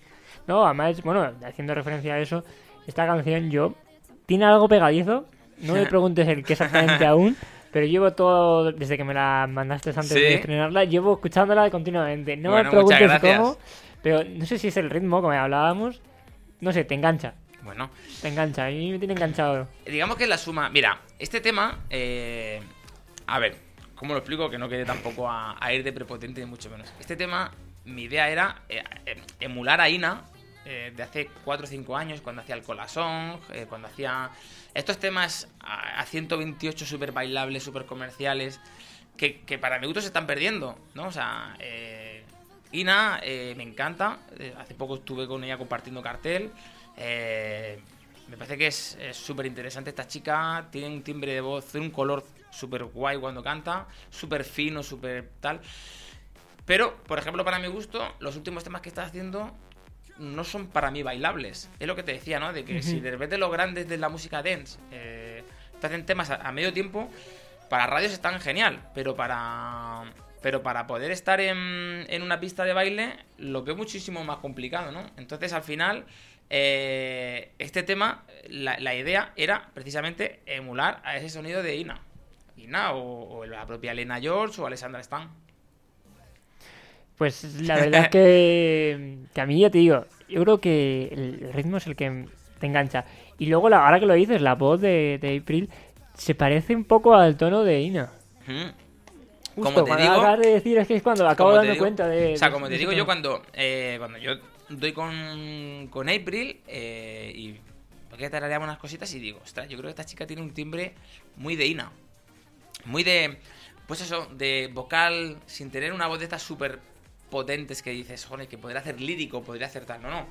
No, además, bueno, haciendo referencia a eso, esta canción yo tiene algo pegadizo. No me preguntes el qué exactamente aún, pero llevo todo, desde que me la mandaste antes Sí. de estrenarla, llevo escuchándola continuamente. No Bueno, me preguntes cómo, pero no sé si es el ritmo, como hablábamos. No sé, te engancha, Bueno, te engancha. A mí me tiene enganchado. digamos que la suma. Mira, este tema. eh, a ver, ¿cómo lo explico? Que no quede tampoco a, a ir de prepotente, ni mucho menos. Este tema, mi idea era eh, eh, emular a Ina eh, de hace 4 o 5 años, cuando hacía el colasón, eh, cuando hacía estos temas a, a 128 super bailables, super comerciales, que, para mi gusto se están perdiendo, ¿no? O sea, eh, Ina eh, me encanta, eh, hace poco estuve con ella compartiendo cartel, me parece que es súper interesante esta chica, tiene un timbre de voz, tiene un color súper guay cuando canta, súper fino, súper tal. Pero, por ejemplo, para mi gusto, los últimos temas que está haciendo no son para mí bailables. Es lo que te decía, ¿no? De que si de repente los grandes de la música dance eh, te hacen temas a, a medio tiempo, para radios están genial, pero para pero para poder estar en, en una pista de baile lo veo muchísimo más complicado, ¿no? Entonces al final eh, este tema, la, la idea era precisamente emular a ese sonido de Ina. Ina o, o la propia Elena George o Alessandra Stan. Pues la verdad es que, que a mí ya te digo, yo creo que el ritmo es el que te engancha. Y luego, la, ahora que lo dices, la voz de, de April se parece un poco al tono de Ina. Mm. Justo, Como te cuando digo- acabas de decir, es que es cuando acabo digo- cuenta de... O sea, como de te digo yo, cuando, eh, cuando yo doy con, con April eh, y porque tarareamos unas cositas y digo, ostras, yo creo que esta chica tiene un timbre muy de Ina. Muy de, pues eso, de vocal, sin tener una voz de estas súper potentes que dices, joder, que podría hacer lírico, podría hacer tal. No, no.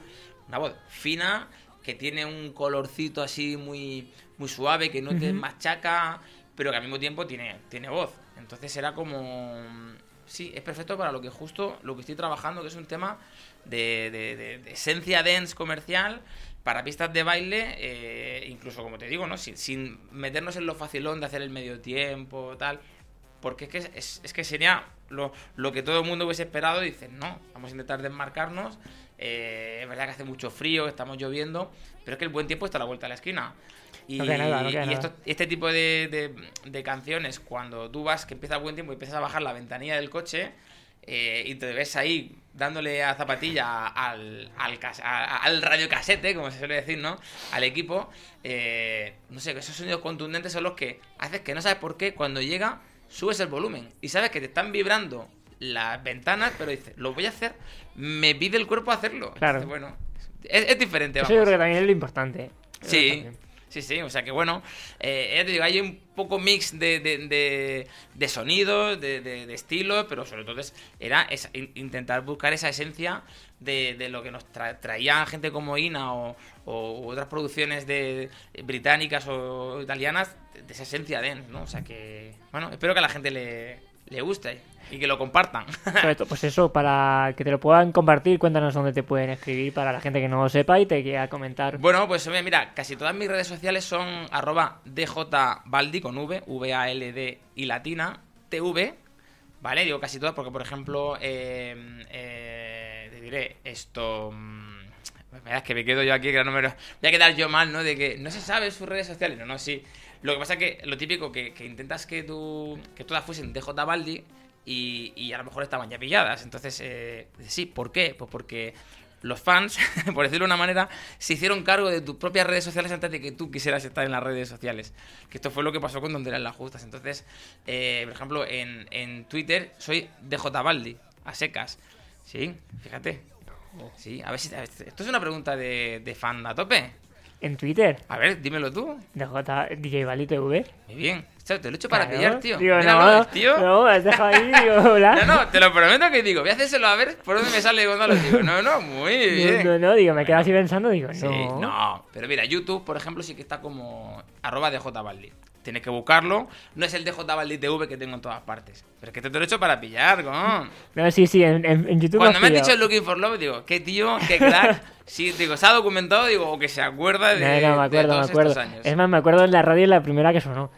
Una voz fina, que tiene un colorcito así muy, muy suave, que no te machaca, pero que al mismo tiempo tiene, tiene voz. Entonces era como... Sí, es perfecto para lo que justo, lo que estoy trabajando, que es un tema de, de- de- de esencia dance comercial para pistas de baile, eh, incluso como te digo, ¿no? Sin, sin meternos en lo facilón de hacer el medio tiempo, tal. Porque es que, es, es que sería lo, lo que todo el mundo hubiese esperado. y Dicen, no, vamos a intentar desmarcarnos. eh, es verdad que hace mucho frío, estamos lloviendo, pero es que el buen tiempo está a la vuelta de la esquina. Y, No nada, no y esto- este tipo de, de- de canciones, cuando tú vas, que empieza el buen tiempo y empiezas a bajar la ventanilla del coche eh, y te ves ahí dándole a zapatilla al, al, al radiocasete, como se suele decir, ¿no? Al equipo, eh, no sé, esos sonidos contundentes son los que haces que no sabes por qué cuando llega subes el volumen y sabes que te están vibrando las ventanas, pero dices, lo voy a hacer, me pide el cuerpo hacerlo. Claro. Entonces, bueno, es, es diferente. Eso yo vamos. creo que también es lo importante. Sí, sí, sí, o sea que bueno, eh, ya te digo, hay un poco mix de, de, de, de sonidos, de, de, estilos, pero sobre todo es- era esa- intentar buscar esa esencia de, de lo que nos tra- traía gente como Ina o, o otras producciones de británicas o italianas, de, esa esencia de ¿no? O sea que, bueno, espero que a la gente le, le guste y que lo compartan. Pues eso, para que te lo puedan compartir, cuéntanos dónde te pueden escribir para la gente que no lo sepa y te quiera comentar. Bueno, pues mira, casi todas mis redes sociales son arroba djbaldi con v, v-a-l-d y latina, tv, ¿vale? Digo casi todas porque, por ejemplo, eh, eh, diré esto... mm, que me quedo yo aquí, que no me Voy a quedar yo mal, ¿no? De que no se sabe sus redes sociales. No, no, sí. Lo que pasa es que lo típico que, que intentas que tú, que todas fuesen DJ Baldi y, y a lo mejor estaban ya pilladas. Entonces, eh, sí, ¿por qué? Pues porque los fans, por decirlo de una manera, se hicieron cargo de tus propias redes sociales antes de que tú quisieras estar en las redes sociales. Que esto fue lo que pasó con Donde eran las justas. Entonces, eh, por ejemplo, en, en Twitter soy DJ Baldi, a secas. Sí, fíjate. Sí, a ver si. a ver, esto es una pregunta de, de fan a tope. En Twitter, A ver, dímelo tú. de J, DJ Bali TV. Muy bien. Te lo he hecho para Claro. pillar, tío. Digo, no, el tío. no, me has dejado ahí, digo, hola. No, no, te lo prometo que digo. Voy a hacérselo a ver por dónde me sale Gonzalo. Digo, no, no, muy bien. No, no, digo, me quedo así pensando, digo, Sí, no. no. Pero mira, YouTube, por ejemplo, sí que está como arroba djbaldi. Tienes que buscarlo. No es el djbaldi TV que tengo en todas partes. Pero es que te lo he hecho para pillar, con. No, sí, sí, en, YouTube Cuando me han dicho. Looking for Love, digo, qué tío, qué crack. Sí, digo, se ha documentado, digo, o que se acuerda de, No, no, me acuerdo, todos me acuerdo. Es más, me acuerdo en la radio la primera que sonó.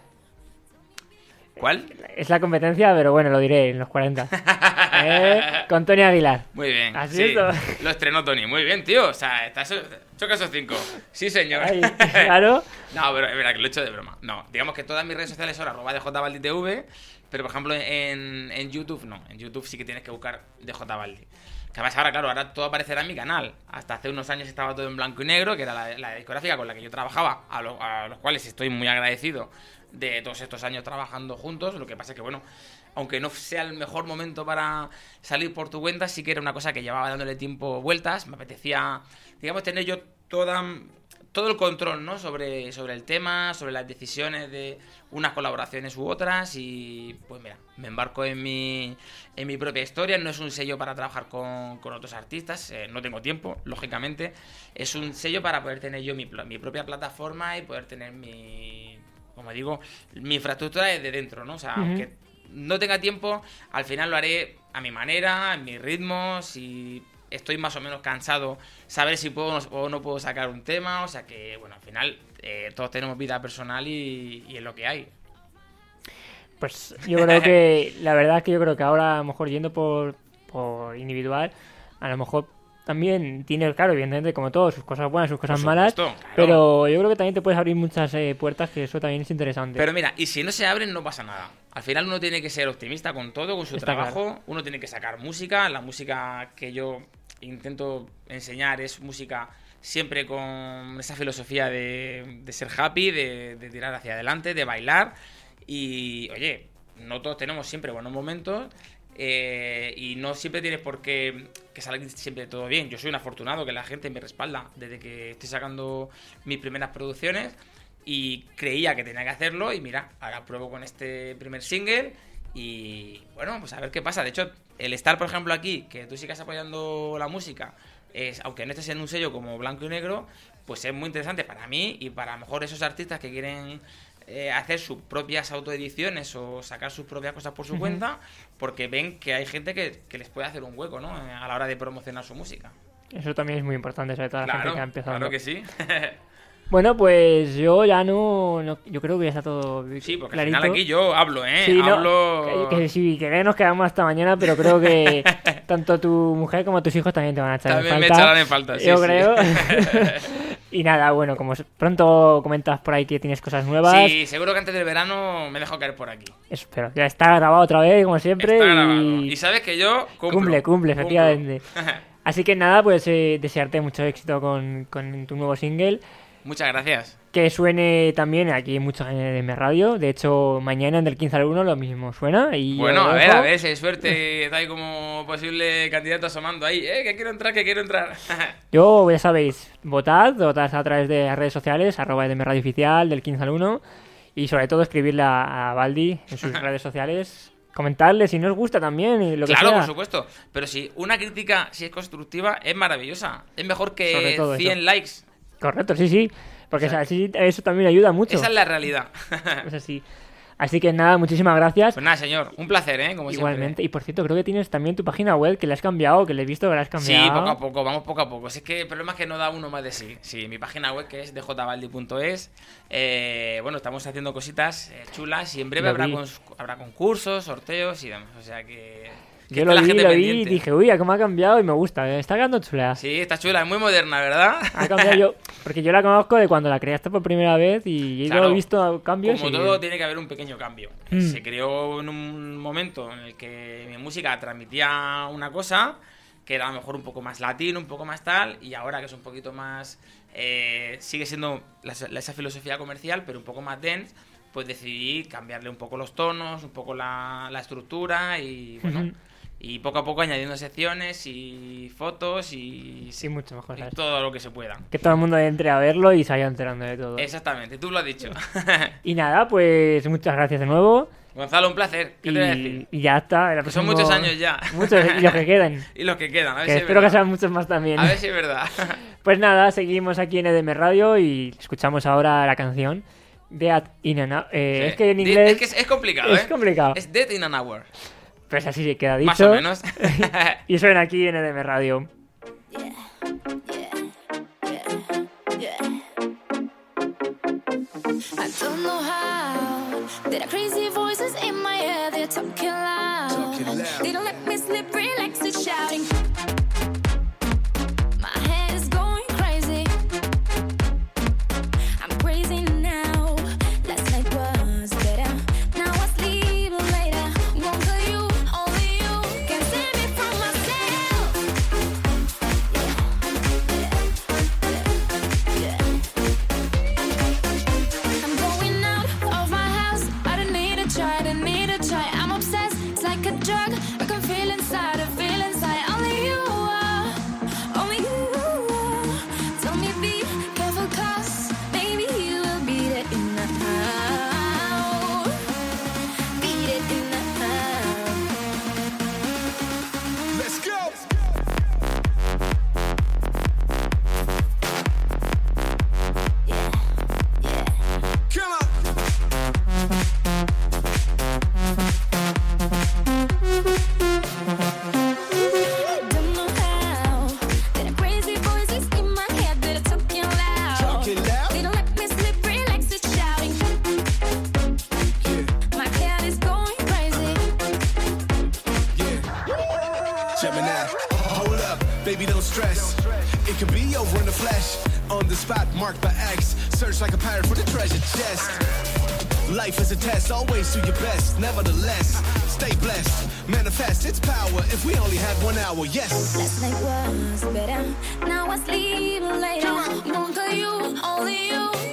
¿Cuál? Es la competencia, pero bueno, lo diré en los 40. ¿Eh? Con Tony Aguilar. Muy bien. ¿Has sí, visto? Lo estrenó Tony. Muy bien, tío. O sea, estás, choca esos cinco. Sí, señor. Claro. No, pero es verdad que lo he hecho de broma. No, digamos que todas mis redes sociales son arroba djbalditv, pero por ejemplo en, en YouTube no. En YouTube sí que tienes que buscar djbaldi. Que además ahora, claro, ahora todo aparecerá en mi canal. Hasta hace unos años estaba todo en blanco y negro, que era la, la discográfica con la que yo trabajaba, a, lo- a los cuales estoy muy agradecido de todos estos años trabajando juntos. Lo que pasa es que, bueno, aunque no sea el mejor momento para salir por tu cuenta, sí que era una cosa que llevaba dándole tiempo vueltas. Me apetecía, digamos, tener yo toda todo el control, ¿no? Sobre, sobre el tema, sobre las decisiones de unas colaboraciones u otras y pues mira, me embarco en mi, en mi propia historia, no es un sello para trabajar con, con otros artistas, eh, no tengo tiempo, lógicamente, es un sello para poder tener yo mi, propia plataforma y poder tener mi, como digo, mi infraestructura desde dentro, ¿no? O sea, aunque no tenga tiempo, al final lo haré a mi manera, en mis ritmos si estoy más o menos cansado, saber si puedo o no puedo sacar un tema, o sea que, bueno, al final eh, todos tenemos vida personal y, y es lo que hay. Pues yo creo que, la verdad es que yo creo que ahora a lo mejor yendo por, por individual, a lo mejor también tiene, claro, evidentemente como todo, sus cosas buenas, sus cosas malas, claro. pero yo creo que también te puedes abrir muchas eh, puertas, que eso también es interesante. Pero mira, y si no se abren, no pasa nada. Al final uno tiene que ser optimista con todo, con su Está trabajo. Uno tiene que sacar música. La música que yo intento enseñar es música siempre con esa filosofía de, de ser happy, de, de tirar hacia adelante, de bailar. Y, oye, no todos tenemos siempre buenos momentos. Eh, y no siempre tienes por qué que salga siempre todo bien. Yo soy un afortunado que la gente me respalda desde que estoy sacando mis primeras producciones y creía que tenía que hacerlo y mira, ahora pruebo con este primer single y bueno, pues a ver qué pasa. De hecho, el estar, por ejemplo, aquí, que tú sigas apoyando la música, es, aunque no estés en un sello como Blanco y Negro, pues es muy interesante para mí y para a lo mejor esos artistas que quieren eh, hacer sus propias autoediciones o sacar sus propias cosas por su cuenta, porque ven que hay gente que, que les puede hacer un hueco, ¿no? Eh, A la hora de promocionar su música. Eso también es muy importante, sobre todo la gente Claro, que ha empezado. claro que sí. Bueno, pues yo ya no, no- Yo creo que ya está todo sí, porque clarito. al final aquí yo hablo, ¿eh? Sí, no, hablo... que, que sí, que nos quedamos hasta mañana, pero creo que tanto tu mujer como tus hijos también te van a echar También en me falta. echarán en falta, sí, Yo sí. creo. y nada, bueno, como pronto comentas por ahí que tienes cosas nuevas, Sí, seguro que antes del verano me dejo caer por aquí. espero. Ya está grabado otra vez, como siempre. Está y... grabado. Y sabes que yo cumplo. Cumple, cumple, efectivamente. Así que nada, pues eh, desearte mucho éxito con, con tu nuevo single. Muchas gracias. Que suene también aquí mucho en EDM Radio. De hecho, mañana en del 15 al 1 lo mismo suena. Y Bueno, a ver, a ver si hay suerte. Está ahí como posible candidato asomando ahí. Eh, que quiero entrar, que quiero entrar. Yo, ya sabéis, votad, votad a través de las redes sociales, arroba EDM Radio Oficial, del 15 al 1. Y sobre todo escribirle a, a Baldi en sus redes sociales. Comentarle si no os gusta también y lo que claro, por supuesto. Pero si una crítica, si es constructiva, es maravillosa. Es mejor que todo 100 eso. likes. Correcto, sí, sí. Porque O sea, así, eso también ayuda mucho. Esa es la realidad. Es así. Así que nada, muchísimas gracias. pues nada, señor. Un placer, ¿eh? Como Igualmente. siempre. Y por cierto, creo que tienes también tu página web que le has cambiado, que le he visto que la has Sí, cambiado. poco a poco, vamos poco a poco. Si es que el problema es que no da uno más de sí. Sí, mi página web que es djbaldi.es. Eh, bueno, estamos haciendo cositas eh, chulas y en breve habrá, cons- habrá concursos, sorteos y demás. O sea que. Yo lo la vi, gente lo vi y dije, uy, cómo ha cambiado y me gusta. eh, Está quedando chula. Sí, está chula, es muy moderna, ¿verdad? Ha cambiado yo, porque yo la conozco de cuando la creaste por primera vez y yo Claro. he visto cambios. Como y- todo, tiene que haber un pequeño cambio. Mm. Se creó en un momento en el que mi música transmitía una cosa que era a lo mejor un poco más latino, un poco más tal, y ahora que es un poquito más. eh, sigue siendo la- esa filosofía comercial, pero un poco más dense, pues decidí cambiarle un poco los tonos, un poco la, la estructura y bueno. Ujú. Y poco a poco añadiendo secciones y fotos y, Sí, mucho mejor. y todo lo que se pueda. Que todo el mundo entre a verlo y se vaya enterando de todo. Exactamente, tú lo has dicho. Y nada, pues muchas gracias de nuevo. Gonzalo, un placer. ¿Qué Y, te voy a decir? y ya está. Que son próximo- muchos años ya. Muchos, y los que quedan. y los que quedan, a ver Que si es espero que verdad. sean muchos más también. A ver si es verdad. Pues nada, seguimos aquí en EDM Radio y escuchamos ahora la canción Dead in an Hour. Eh, Sí. Es que en inglés Es que es, es complicado, es ¿eh? complicado. Es Dead in an Hour. Pues así se queda dicho. Más o menos. y suena aquí en EDM Radio. I don't know how. Gemini. Hold up, baby, don't stress. It could be over in the flesh. On the spot, marked by X. Search like a pirate for the treasure chest. Life is a test, always do your best. Nevertheless, stay blessed. Manifest its power if we only had one hour. Yes. Last night was better. Now I sleep later. One for you, only you.